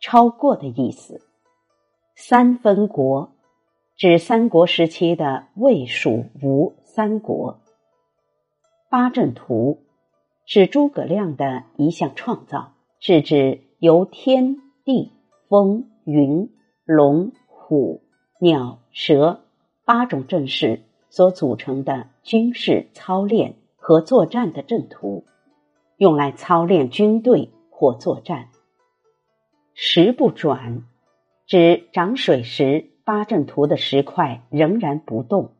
超过的意思。三分国指三国时期的魏、蜀、吴三国。八阵图是诸葛亮的一项创造，是指由天地风云龙虎鸟蛇八种阵势所组成的军事操练和作战的阵图，用来操练军队或作战。石不转，指涨水时八阵图的石块仍然不动。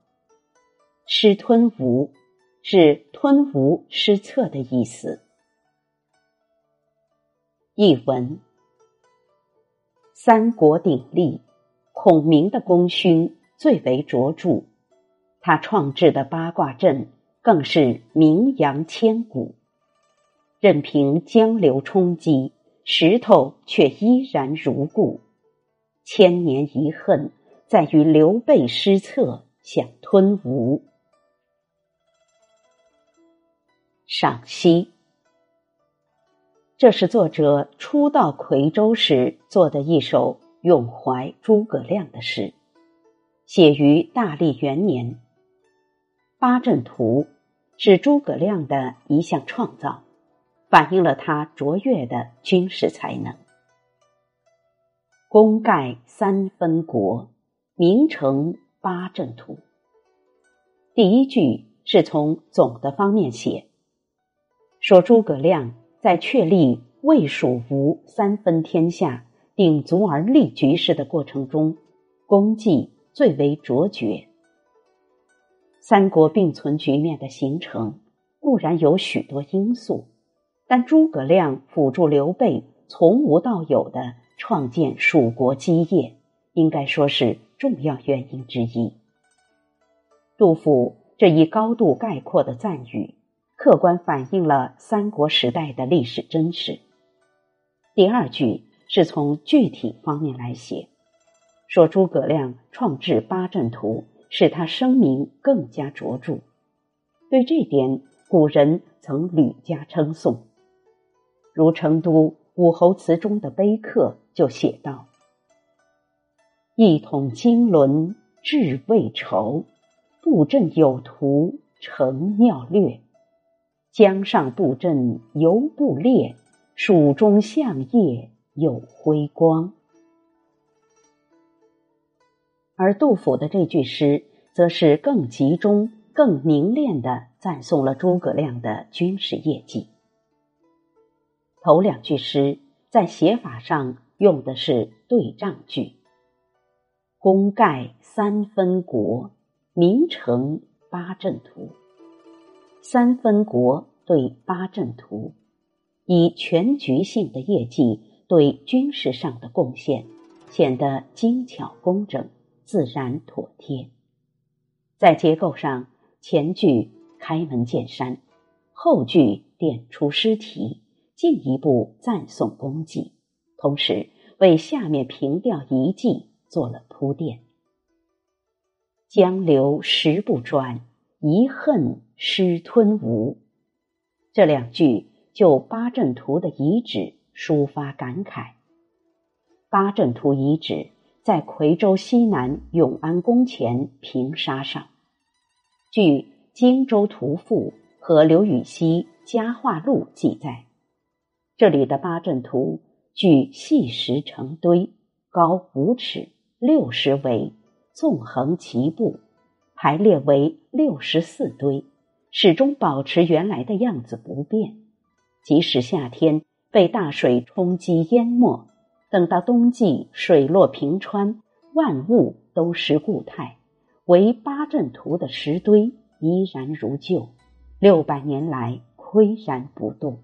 失吞吴是吞吴失策的意思。译文：三国鼎立，孔明的功勋最为卓著，他创制的八卦阵更是名扬千古。任凭江流冲击。石头却依然如故，千年遗恨在于刘备失策，想吞吴。赏析：这是作者初到夔州时做的一首咏怀诸葛亮的诗，写于大历元年。八阵图是诸葛亮的一项创造。反映了他卓越的军事才能。功盖三分国，名成八阵图。第一句是从总的方面写，说诸葛亮在确立魏、蜀、吴三分天下、鼎足而立局势的过程中，功绩最为卓绝。三国并存局面的形成，固然有许多因素。但诸葛亮辅助刘备从无到有的创建蜀国基业，应该说是重要原因之一。杜甫这一高度概括的赞语，客观反映了三国时代的历史真实。第二句是从具体方面来写，说诸葛亮创制八阵图，使他声名更加卓著。对这点，古人曾屡加称颂。如成都《武侯祠》中的碑刻就写道：“一统经纶志未酬，布阵有图成妙略。江上布阵犹不劣，蜀中相业有辉光。”而杜甫的这句诗，则是更集中、更凝练的赞颂了诸葛亮的军事业绩。头两句诗在写法上用的是对仗句，功盖三分国，名成八阵图。三分国对八阵图，以全局性的业绩对军事上的贡献，显得精巧工整、自然妥帖。在结构上，前句开门见山，后句点出诗题。进一步赞颂功绩，同时为下面平调遗迹做了铺垫。江流石不转，遗恨失吞吴。这两句就八阵图的遗址抒发感慨。八阵图遗址在夔州西南永安宫前平沙上。据《荆州图赋》和刘禹锡《佳话录》记载。这里的八阵图据细石成堆，高五尺，六十围，纵横齐布，排列为六十四堆，始终保持原来的样子不变。即使夏天被大水冲击淹没，等到冬季水落平川，万物都失固态，唯八阵图的石堆依然如旧，六百年来岿然不动。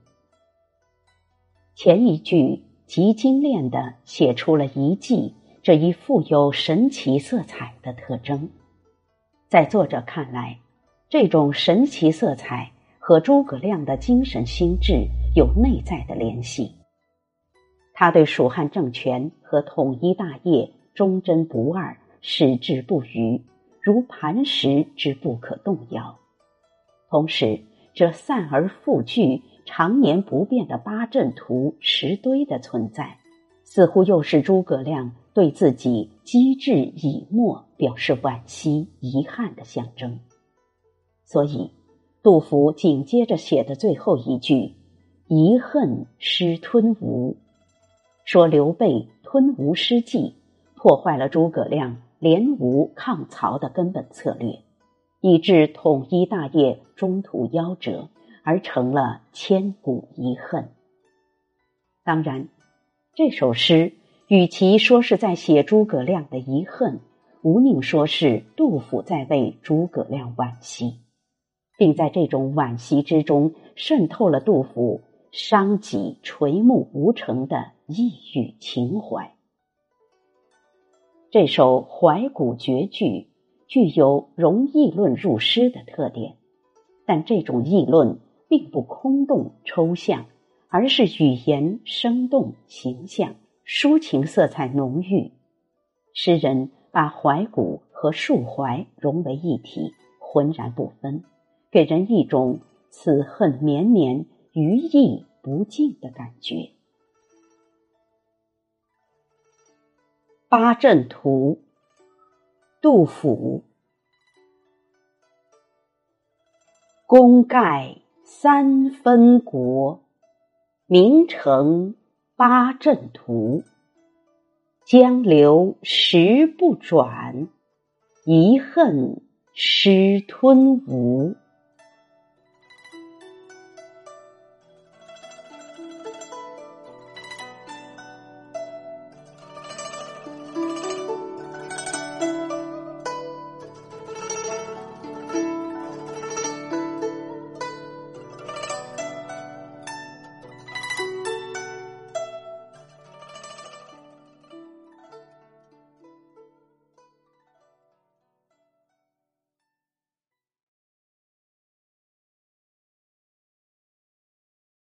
前一句极精炼的写出了遗迹这一富有神奇色彩的特征。在作者看来，这种神奇色彩和诸葛亮的精神心智有内在的联系。他对蜀汉政权和统一大业忠贞不二，矢志不渝，如磐石之不可动摇。同时，这散而复聚、常年不变的八阵图石堆的存在，似乎又是诸葛亮对自己机智已没表示惋惜、遗憾的象征。所以，杜甫紧接着写的最后一句“遗恨失吞吴”，说刘备吞吴失计，破坏了诸葛亮联吴抗曹的根本策略。以致统一大业中途夭折，而成了千古遗恨。当然，这首诗与其说是在写诸葛亮的遗恨，无宁说是杜甫在为诸葛亮惋惜，并在这种惋惜之中渗透了杜甫伤己垂暮无成的抑郁情怀。这首怀古绝句。具有融议论入诗的特点，但这种议论并不空洞抽象，而是语言生动形象，抒情色彩浓郁。诗人把怀古和述怀融为一体，浑然不分，给人一种此恨绵绵，余意不尽的感觉。八阵图。杜甫，功盖三分国，名成八阵图。江流石不转，遗恨失吞吴。